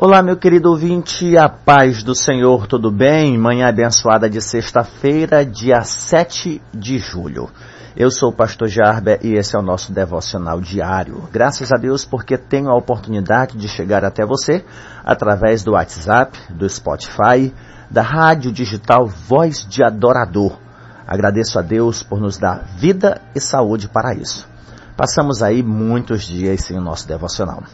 Olá, meu querido ouvinte, a paz do Senhor, tudo bem? Manhã abençoada de sexta-feira, dia 7 de julho. Eu sou o pastor Jarber e esse é o nosso devocional diário. Graças a Deus porque tenho a oportunidade de chegar até você através do WhatsApp, do Spotify, da rádio digital Voz de Adorador. Agradeço a Deus por nos dar vida e saúde para isso. Passamos aí muitos dias sem o nosso devocional.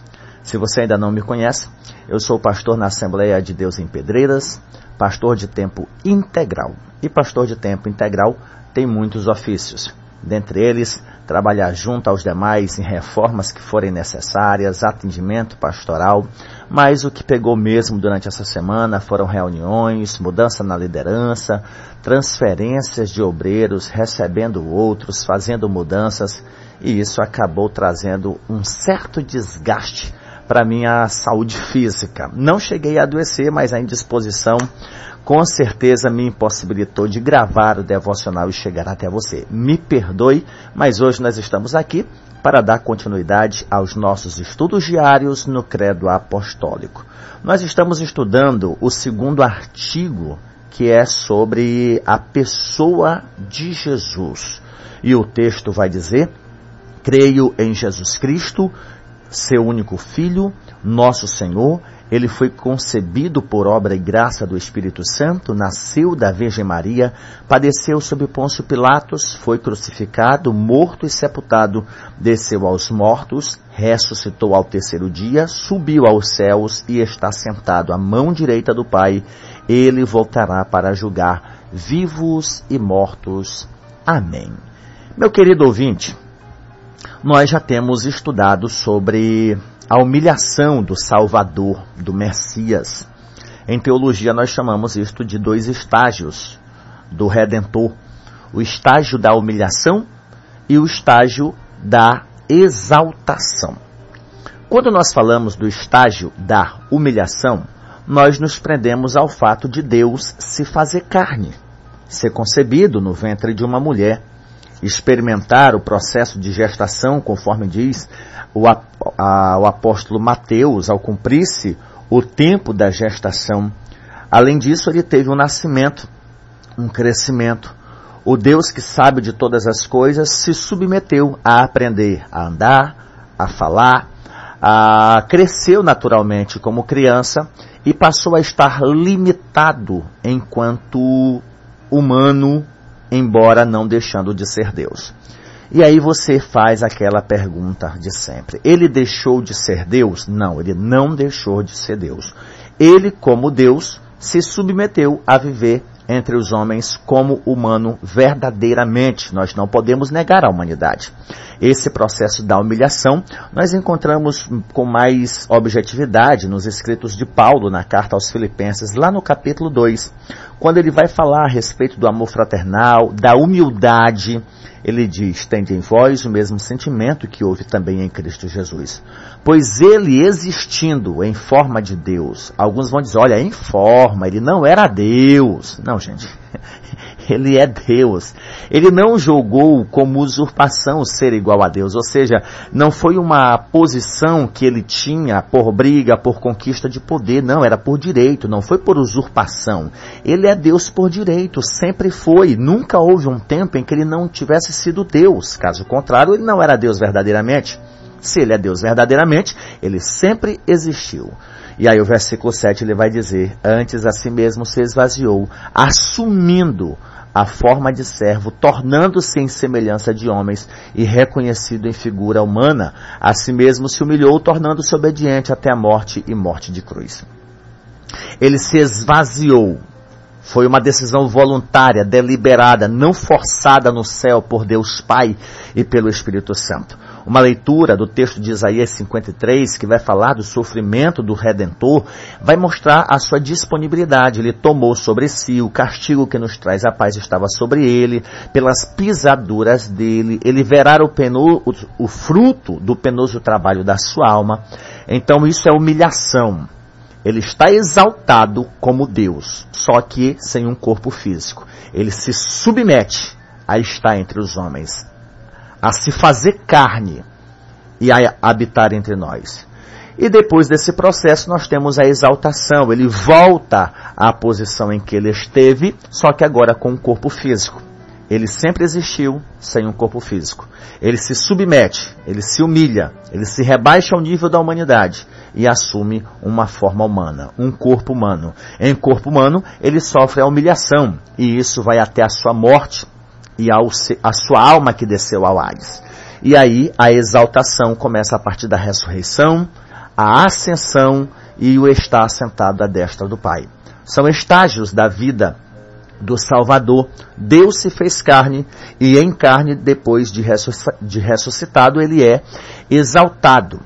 Se você ainda não me conhece, eu sou pastor na Assembleia de Deus em Pedreiras, pastor de tempo integral. E pastor de tempo integral tem muitos ofícios. Dentre eles, trabalhar junto aos demais em reformas que forem necessárias, atendimento pastoral, mas o que pegou mesmo durante essa semana foram reuniões, mudança na liderança, transferências de obreiros, recebendo outros, fazendo mudanças, e isso acabou trazendo um certo desgaste para minha saúde física. Não cheguei a adoecer, mas a indisposição com certeza me impossibilitou de gravar o devocional e chegar até você. Me perdoe, mas hoje nós estamos aqui para dar continuidade aos nossos estudos diários no Credo Apostólico. Nós estamos estudando o segundo artigo que é sobre a pessoa de Jesus. E o texto vai dizer: Creio em Jesus Cristo, seu único filho, nosso Senhor, ele foi concebido por obra e graça do Espírito Santo, nasceu da Virgem Maria, padeceu sob Pôncio Pilatos, foi crucificado, morto e sepultado, desceu aos mortos, ressuscitou ao terceiro dia, subiu aos céus e está sentado à mão direita do Pai. Ele voltará para julgar vivos e mortos. Amém. Meu querido ouvinte, nós já temos estudado sobre a humilhação do Salvador, do Messias. Em teologia, nós chamamos isto de dois estágios do Redentor: o estágio da humilhação e o estágio da exaltação. Quando nós falamos do estágio da humilhação, nós nos prendemos ao fato de Deus se fazer carne, ser concebido no ventre de uma mulher experimentar o processo de gestação, conforme diz o, a, o apóstolo Mateus, ao cumprir-se o tempo da gestação. Além disso, ele teve um nascimento, um crescimento. O Deus que sabe de todas as coisas se submeteu a aprender a andar, a falar, a cresceu naturalmente como criança e passou a estar limitado enquanto humano embora não deixando de ser Deus. E aí você faz aquela pergunta de sempre. Ele deixou de ser Deus? Não, ele não deixou de ser Deus. Ele, como Deus, se submeteu a viver entre os homens como humano verdadeiramente. Nós não podemos negar a humanidade. Esse processo da humilhação nós encontramos com mais objetividade nos escritos de Paulo na carta aos Filipenses, lá no capítulo 2, quando ele vai falar a respeito do amor fraternal, da humildade ele diz: Tende em vós o mesmo sentimento que houve também em Cristo Jesus. Pois ele existindo em forma de Deus, alguns vão dizer: olha, em forma, ele não era Deus. Não, gente. Ele é Deus. Ele não julgou como usurpação ser igual a Deus, ou seja, não foi uma posição que ele tinha por briga, por conquista de poder, não, era por direito, não foi por usurpação. Ele é Deus por direito, sempre foi. Nunca houve um tempo em que ele não tivesse sido Deus. Caso contrário, ele não era Deus verdadeiramente. Se ele é Deus verdadeiramente, ele sempre existiu. E aí o versículo 7 ele vai dizer: Antes a si mesmo se esvaziou, assumindo a forma de servo, tornando-se em semelhança de homens e reconhecido em figura humana, a si mesmo se humilhou, tornando-se obediente até a morte e morte de cruz. Ele se esvaziou. Foi uma decisão voluntária, deliberada, não forçada no céu por Deus Pai e pelo Espírito Santo uma leitura do texto de Isaías 53, que vai falar do sofrimento do Redentor, vai mostrar a sua disponibilidade. Ele tomou sobre si o castigo que nos traz a paz estava sobre ele, pelas pisaduras dele, ele verá o, peno, o, o fruto do penoso trabalho da sua alma. Então isso é humilhação. Ele está exaltado como Deus, só que sem um corpo físico. Ele se submete a estar entre os homens a se fazer carne e a habitar entre nós. E depois desse processo nós temos a exaltação. Ele volta à posição em que ele esteve, só que agora com um corpo físico. Ele sempre existiu sem um corpo físico. Ele se submete, ele se humilha, ele se rebaixa ao nível da humanidade e assume uma forma humana, um corpo humano. Em corpo humano, ele sofre a humilhação e isso vai até a sua morte e ao, a sua alma que desceu ao Hades. E aí a exaltação começa a partir da ressurreição, a ascensão e o estar sentado à destra do Pai. São estágios da vida do Salvador. Deus se fez carne e em carne, depois de ressuscitado, ele é exaltado.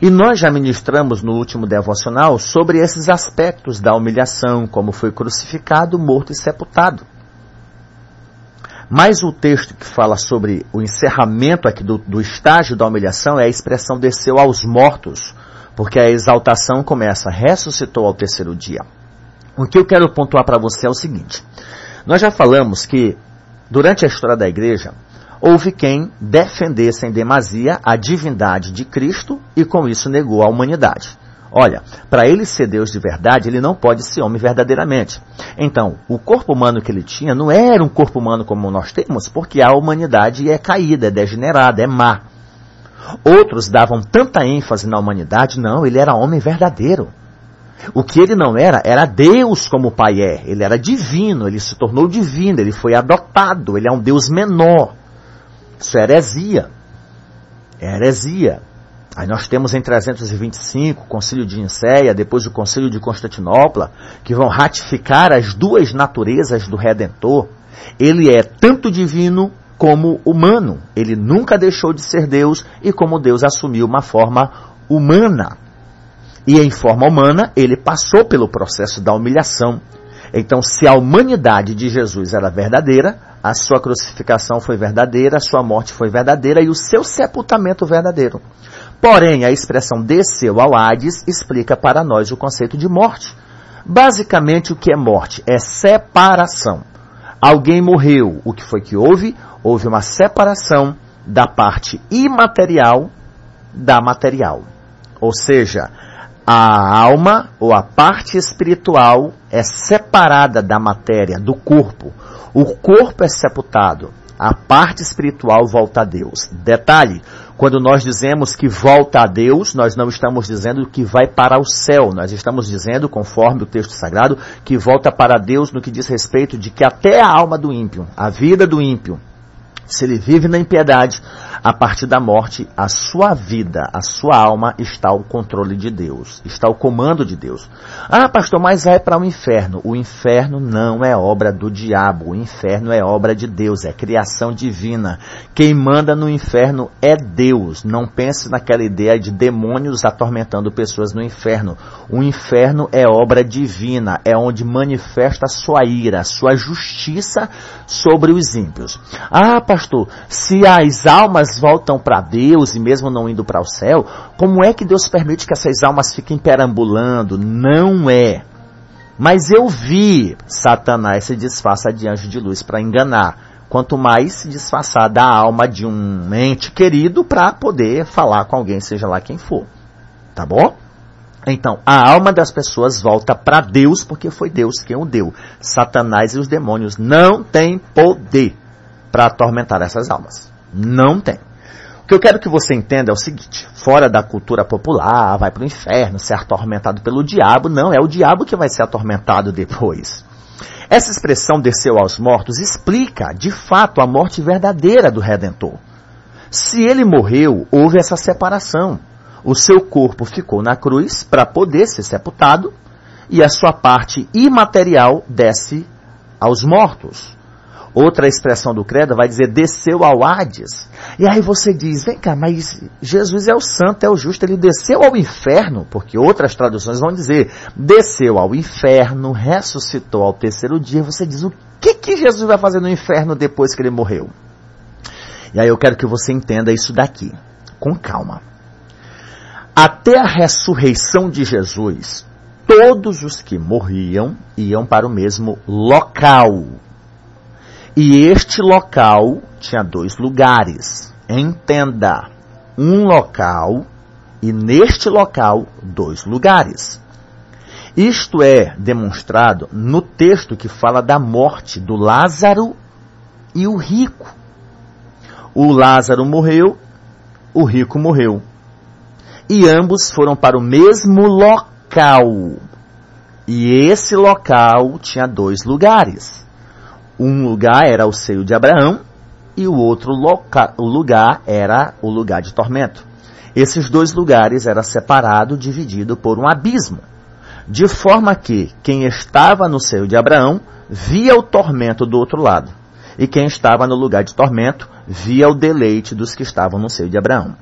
E nós já ministramos no último devocional sobre esses aspectos da humilhação, como foi crucificado, morto e sepultado. Mas o texto que fala sobre o encerramento aqui do, do estágio da humilhação é a expressão desceu aos mortos, porque a exaltação começa, ressuscitou ao terceiro dia. O que eu quero pontuar para você é o seguinte: nós já falamos que durante a história da igreja houve quem defendesse em demasia a divindade de Cristo e com isso negou a humanidade. Olha, para ele ser Deus de verdade, ele não pode ser homem verdadeiramente. Então, o corpo humano que ele tinha não era um corpo humano como nós temos, porque a humanidade é caída, é degenerada, é má. Outros davam tanta ênfase na humanidade, não, ele era homem verdadeiro. O que ele não era, era Deus como o Pai é. Ele era divino, ele se tornou divino, ele foi adotado, ele é um Deus menor. Isso é heresia. É heresia. Aí nós temos em 325 o Concílio de Nicéia, depois o Concílio de Constantinopla, que vão ratificar as duas naturezas do Redentor. Ele é tanto divino como humano. Ele nunca deixou de ser Deus e como Deus assumiu uma forma humana. E em forma humana, ele passou pelo processo da humilhação. Então, se a humanidade de Jesus era verdadeira, a sua crucificação foi verdadeira, a sua morte foi verdadeira e o seu sepultamento verdadeiro. Porém, a expressão desceu ao Hades explica para nós o conceito de morte. Basicamente, o que é morte? É separação. Alguém morreu. O que foi que houve? Houve uma separação da parte imaterial da material. Ou seja, a alma ou a parte espiritual é separada da matéria, do corpo. O corpo é sepultado. A parte espiritual volta a Deus. Detalhe: quando nós dizemos que volta a Deus, nós não estamos dizendo que vai para o céu. Nós estamos dizendo, conforme o texto sagrado, que volta para Deus no que diz respeito de que até a alma do ímpio, a vida do ímpio, se ele vive na impiedade, a partir da morte, a sua vida, a sua alma está ao controle de Deus, está ao comando de Deus. Ah, pastor, mas vai para o inferno. O inferno não é obra do diabo, o inferno é obra de Deus, é criação divina. Quem manda no inferno é Deus. Não pense naquela ideia de demônios atormentando pessoas no inferno. O inferno é obra divina, é onde manifesta a sua ira, a sua justiça sobre os ímpios. Ah, pastor, se as almas voltam para Deus e mesmo não indo para o céu, como é que Deus permite que essas almas fiquem perambulando? Não é. Mas eu vi Satanás se disfarça de anjo de luz para enganar. Quanto mais se disfarçar da alma de um ente querido para poder falar com alguém, seja lá quem for. Tá bom? Então, a alma das pessoas volta para Deus porque foi Deus quem o deu. Satanás e os demônios não têm poder para atormentar essas almas. Não tem. O que eu quero que você entenda é o seguinte: fora da cultura popular, vai para o inferno, ser atormentado pelo diabo. Não, é o diabo que vai ser atormentado depois. Essa expressão desceu aos mortos explica, de fato, a morte verdadeira do Redentor. Se ele morreu, houve essa separação. O seu corpo ficou na cruz para poder ser sepultado e a sua parte imaterial desce aos mortos. Outra expressão do credo vai dizer desceu ao Hades. E aí você diz, vem cá, mas Jesus é o santo, é o justo, ele desceu ao inferno, porque outras traduções vão dizer desceu ao inferno, ressuscitou ao terceiro dia. Você diz, o que, que Jesus vai fazer no inferno depois que ele morreu? E aí eu quero que você entenda isso daqui, com calma. Até a ressurreição de Jesus, todos os que morriam iam para o mesmo local. E este local tinha dois lugares. Entenda, um local e neste local dois lugares. Isto é demonstrado no texto que fala da morte do Lázaro e o rico. O Lázaro morreu, o rico morreu. E ambos foram para o mesmo local. E esse local tinha dois lugares. Um lugar era o seio de Abraão e o outro loca, o lugar era o lugar de tormento. Esses dois lugares eram separados, dividido por um abismo de forma que quem estava no seio de Abraão via o tormento do outro lado, e quem estava no lugar de tormento via o deleite dos que estavam no seio de Abraão.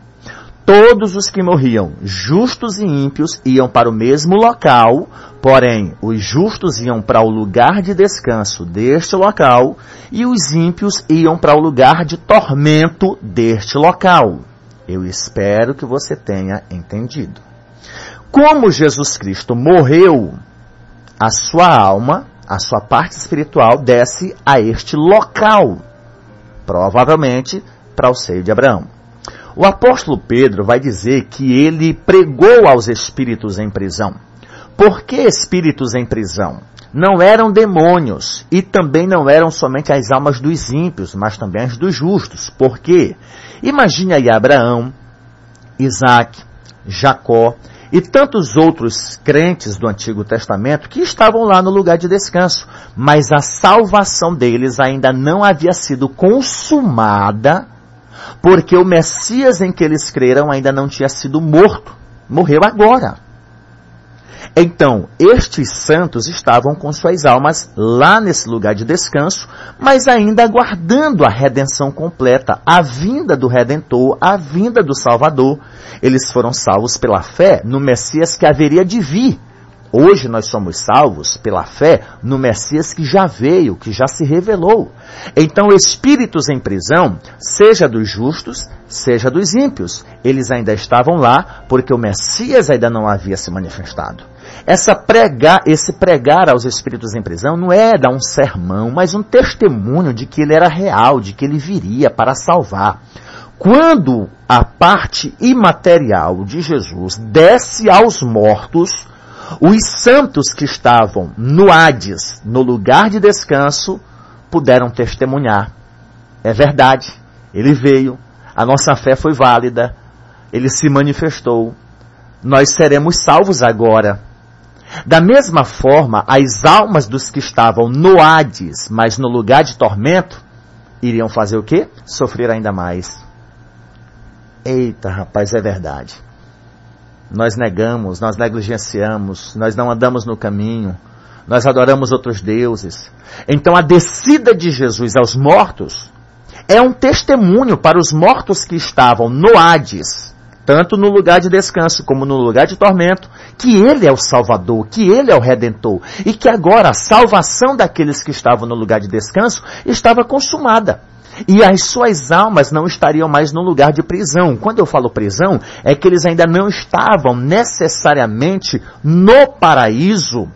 Todos os que morriam, justos e ímpios, iam para o mesmo local, porém, os justos iam para o lugar de descanso deste local, e os ímpios iam para o lugar de tormento deste local. Eu espero que você tenha entendido. Como Jesus Cristo morreu, a sua alma, a sua parte espiritual desce a este local, provavelmente para o seio de Abraão. O apóstolo Pedro vai dizer que ele pregou aos espíritos em prisão. Por que espíritos em prisão? Não eram demônios e também não eram somente as almas dos ímpios, mas também as dos justos. Por quê? Imagine aí Abraão, Isaac, Jacó, e tantos outros crentes do Antigo Testamento que estavam lá no lugar de descanso, mas a salvação deles ainda não havia sido consumada, porque o Messias em que eles creram ainda não tinha sido morto, morreu agora. Então, estes santos estavam com suas almas lá nesse lugar de descanso, mas ainda aguardando a redenção completa, a vinda do Redentor, a vinda do Salvador. Eles foram salvos pela fé no Messias que haveria de vir. Hoje nós somos salvos pela fé no Messias que já veio, que já se revelou. Então, espíritos em prisão, seja dos justos, seja dos ímpios, eles ainda estavam lá porque o Messias ainda não havia se manifestado. Essa pregar, esse pregar aos espíritos em prisão não é dar um sermão, mas um testemunho de que ele era real, de que ele viria para salvar. Quando a parte imaterial de Jesus desce aos mortos, os santos que estavam no Hades, no lugar de descanso, puderam testemunhar. É verdade, ele veio, a nossa fé foi válida, ele se manifestou, nós seremos salvos agora. Da mesma forma, as almas dos que estavam no Hades, mas no lugar de tormento, iriam fazer o quê? Sofrer ainda mais. Eita, rapaz, é verdade. Nós negamos, nós negligenciamos, nós não andamos no caminho, nós adoramos outros deuses. Então a descida de Jesus aos mortos é um testemunho para os mortos que estavam no Hades tanto no lugar de descanso como no lugar de tormento, que Ele é o Salvador, que Ele é o Redentor, e que agora a salvação daqueles que estavam no lugar de descanso estava consumada. E as suas almas não estariam mais no lugar de prisão. Quando eu falo prisão, é que eles ainda não estavam necessariamente no paraíso,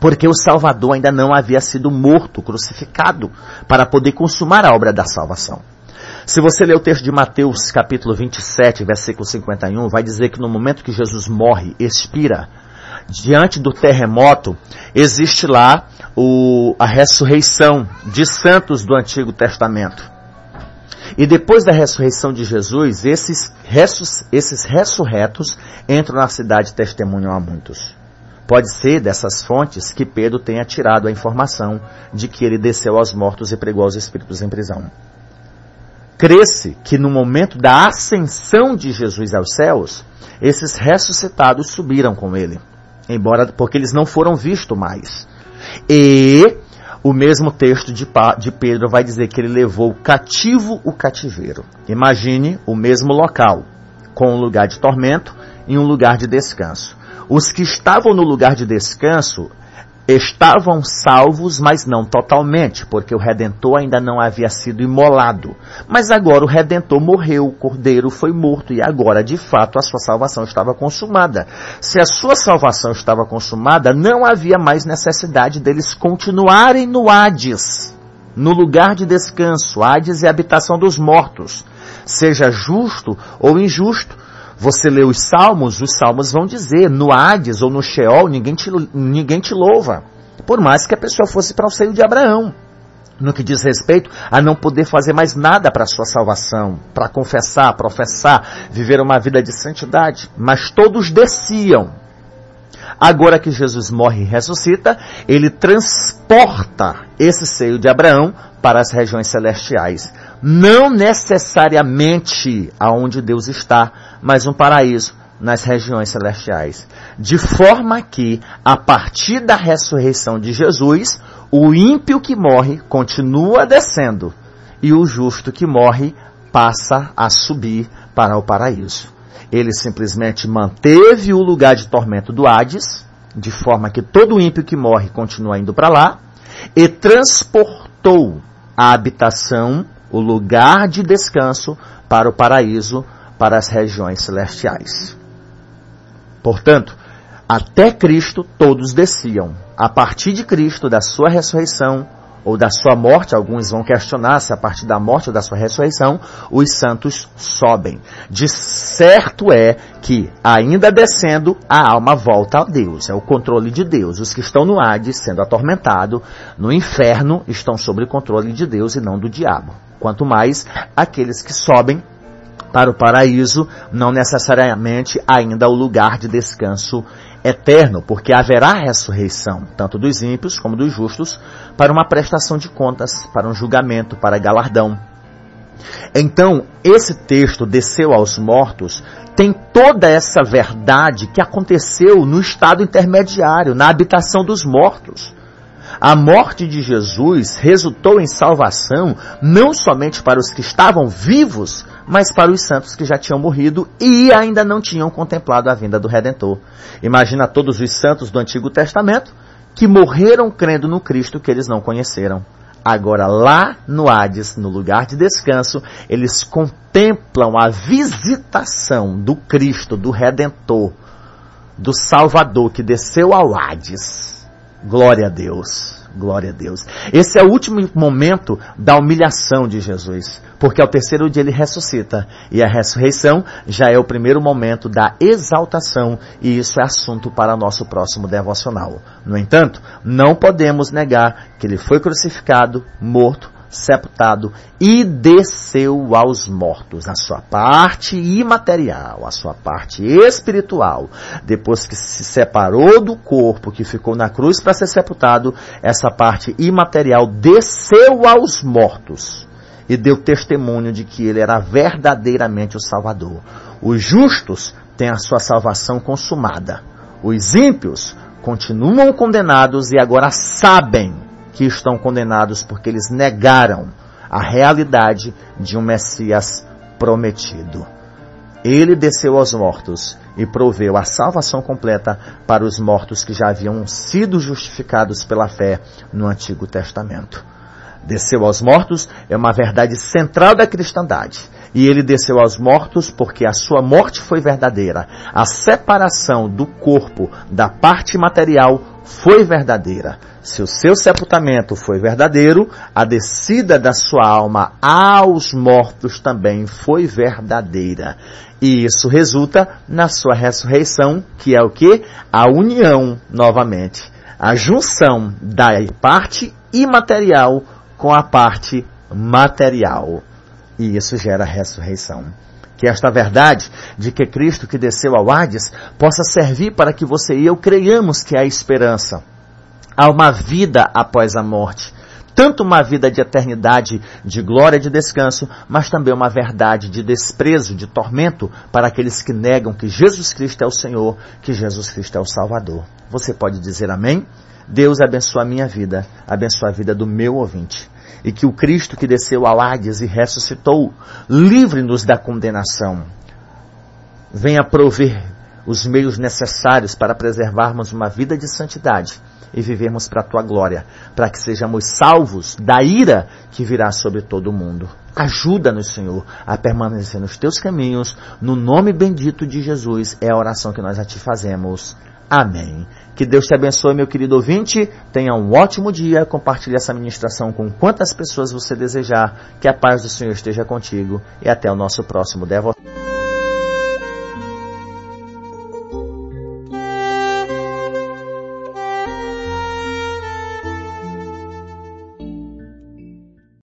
porque o Salvador ainda não havia sido morto, crucificado, para poder consumar a obra da salvação. Se você ler o texto de Mateus, capítulo 27, versículo 51, vai dizer que no momento que Jesus morre, expira, diante do terremoto, existe lá o, a ressurreição de santos do Antigo Testamento. E depois da ressurreição de Jesus, esses, ressus, esses ressurretos entram na cidade e testemunham a muitos. Pode ser dessas fontes que Pedro tenha tirado a informação de que ele desceu aos mortos e pregou aos espíritos em prisão. Cresce que no momento da ascensão de Jesus aos céus, esses ressuscitados subiram com ele, embora porque eles não foram vistos mais. E o mesmo texto de, de Pedro vai dizer que ele levou cativo o cativeiro. Imagine o mesmo local, com um lugar de tormento e um lugar de descanso. Os que estavam no lugar de descanso estavam salvos, mas não totalmente, porque o Redentor ainda não havia sido imolado. Mas agora o Redentor morreu, o Cordeiro foi morto, e agora, de fato, a sua salvação estava consumada. Se a sua salvação estava consumada, não havia mais necessidade deles continuarem no Hades, no lugar de descanso. Hades é a habitação dos mortos. Seja justo ou injusto, Você lê os salmos, os salmos vão dizer, no Hades ou no Sheol, ninguém te, ninguém te louva. Por mais que a pessoa fosse para o seio de Abraão. No que diz respeito a não poder fazer mais nada para a sua salvação, para confessar, professar, viver uma vida de santidade. Mas todos desciam. Agora que Jesus morre e ressuscita, ele transporta esse seio de Abraão para as regiões celestiais. Não necessariamente aonde Deus está, mas um paraíso nas regiões celestiais. De forma que, a partir da ressurreição de Jesus, o ímpio que morre continua descendo e o justo que morre passa a subir para o paraíso. Ele simplesmente manteve o lugar de tormento do Hades, de forma que todo ímpio que morre continua indo para lá, e transportou a habitação, o lugar de descanso, para o paraíso, para as regiões celestiais. Portanto, até Cristo todos desciam. A partir de Cristo, da sua ressurreição, ou da sua morte, alguns vão questionar se a partir da morte ou da sua ressurreição, os santos sobem. De certo é que, ainda descendo, a alma volta a Deus, é o controle de Deus. Os que estão no Hades, sendo atormentados, no inferno, estão sob o controle de Deus e não do diabo. Quanto mais aqueles que sobem para o paraíso, não necessariamente ainda o lugar de descanso eterno, porque haverá ressurreição, tanto dos ímpios como dos justos, para uma prestação de contas, para um julgamento, para galardão. Então, esse texto desceu aos mortos tem toda essa verdade que aconteceu no estado intermediário, na habitação dos mortos. A morte de Jesus resultou em salvação não somente para os que estavam vivos, mas para os santos que já tinham morrido e ainda não tinham contemplado a vinda do Redentor. Imagina todos os santos do Antigo Testamento que morreram crendo no Cristo que eles não conheceram. Agora, lá no Hades, no lugar de descanso, eles contemplam a visitação do Cristo, do Redentor, do Salvador que desceu ao Hades Glória a Deus. Glória a Deus. Esse é o último momento da humilhação de Jesus, porque ao terceiro dia ele ressuscita, e a ressurreição já é o primeiro momento da exaltação, e isso é assunto para nosso próximo devocional. No entanto, não podemos negar que ele foi crucificado, morto, sepultado e desceu aos mortos, a sua parte imaterial, a sua parte espiritual. Depois que se separou do corpo que ficou na cruz para ser sepultado, essa parte imaterial desceu aos mortos e deu testemunho de que ele era verdadeiramente o Salvador. Os justos têm a sua salvação consumada. Os ímpios continuam condenados e agora sabem que estão condenados porque eles negaram a realidade de um Messias prometido. Ele desceu aos mortos e proveu a salvação completa para os mortos que já haviam sido justificados pela fé no Antigo Testamento. Desceu aos mortos é uma verdade central da cristandade. E ele desceu aos mortos porque a sua morte foi verdadeira. A separação do corpo da parte material foi verdadeira. Se o seu sepultamento foi verdadeiro, a descida da sua alma aos mortos também foi verdadeira. E isso resulta na sua ressurreição, que é o que? A união, novamente. A junção da parte imaterial com a parte material. E isso gera ressurreição. Que esta verdade de que Cristo que desceu ao Hades possa servir para que você e eu creiamos que há esperança. Há uma vida após a morte. Tanto uma vida de eternidade, de glória, de descanso, mas também uma verdade de desprezo, de tormento para aqueles que negam que Jesus Cristo é o Senhor, que Jesus Cristo é o Salvador. Você pode dizer amém? Deus abençoa a minha vida, abençoa a vida do meu ouvinte e que o Cristo que desceu ao Hades e ressuscitou, livre-nos da condenação. Venha prover os meios necessários para preservarmos uma vida de santidade e vivermos para a tua glória, para que sejamos salvos da ira que virá sobre todo o mundo. Ajuda-nos, Senhor, a permanecer nos teus caminhos, no nome bendito de Jesus, é a oração que nós a ti fazemos. Amém. Que Deus te abençoe, meu querido ouvinte. Tenha um ótimo dia. Compartilhe essa ministração com quantas pessoas você desejar. Que a paz do Senhor esteja contigo. E até o nosso próximo devocional.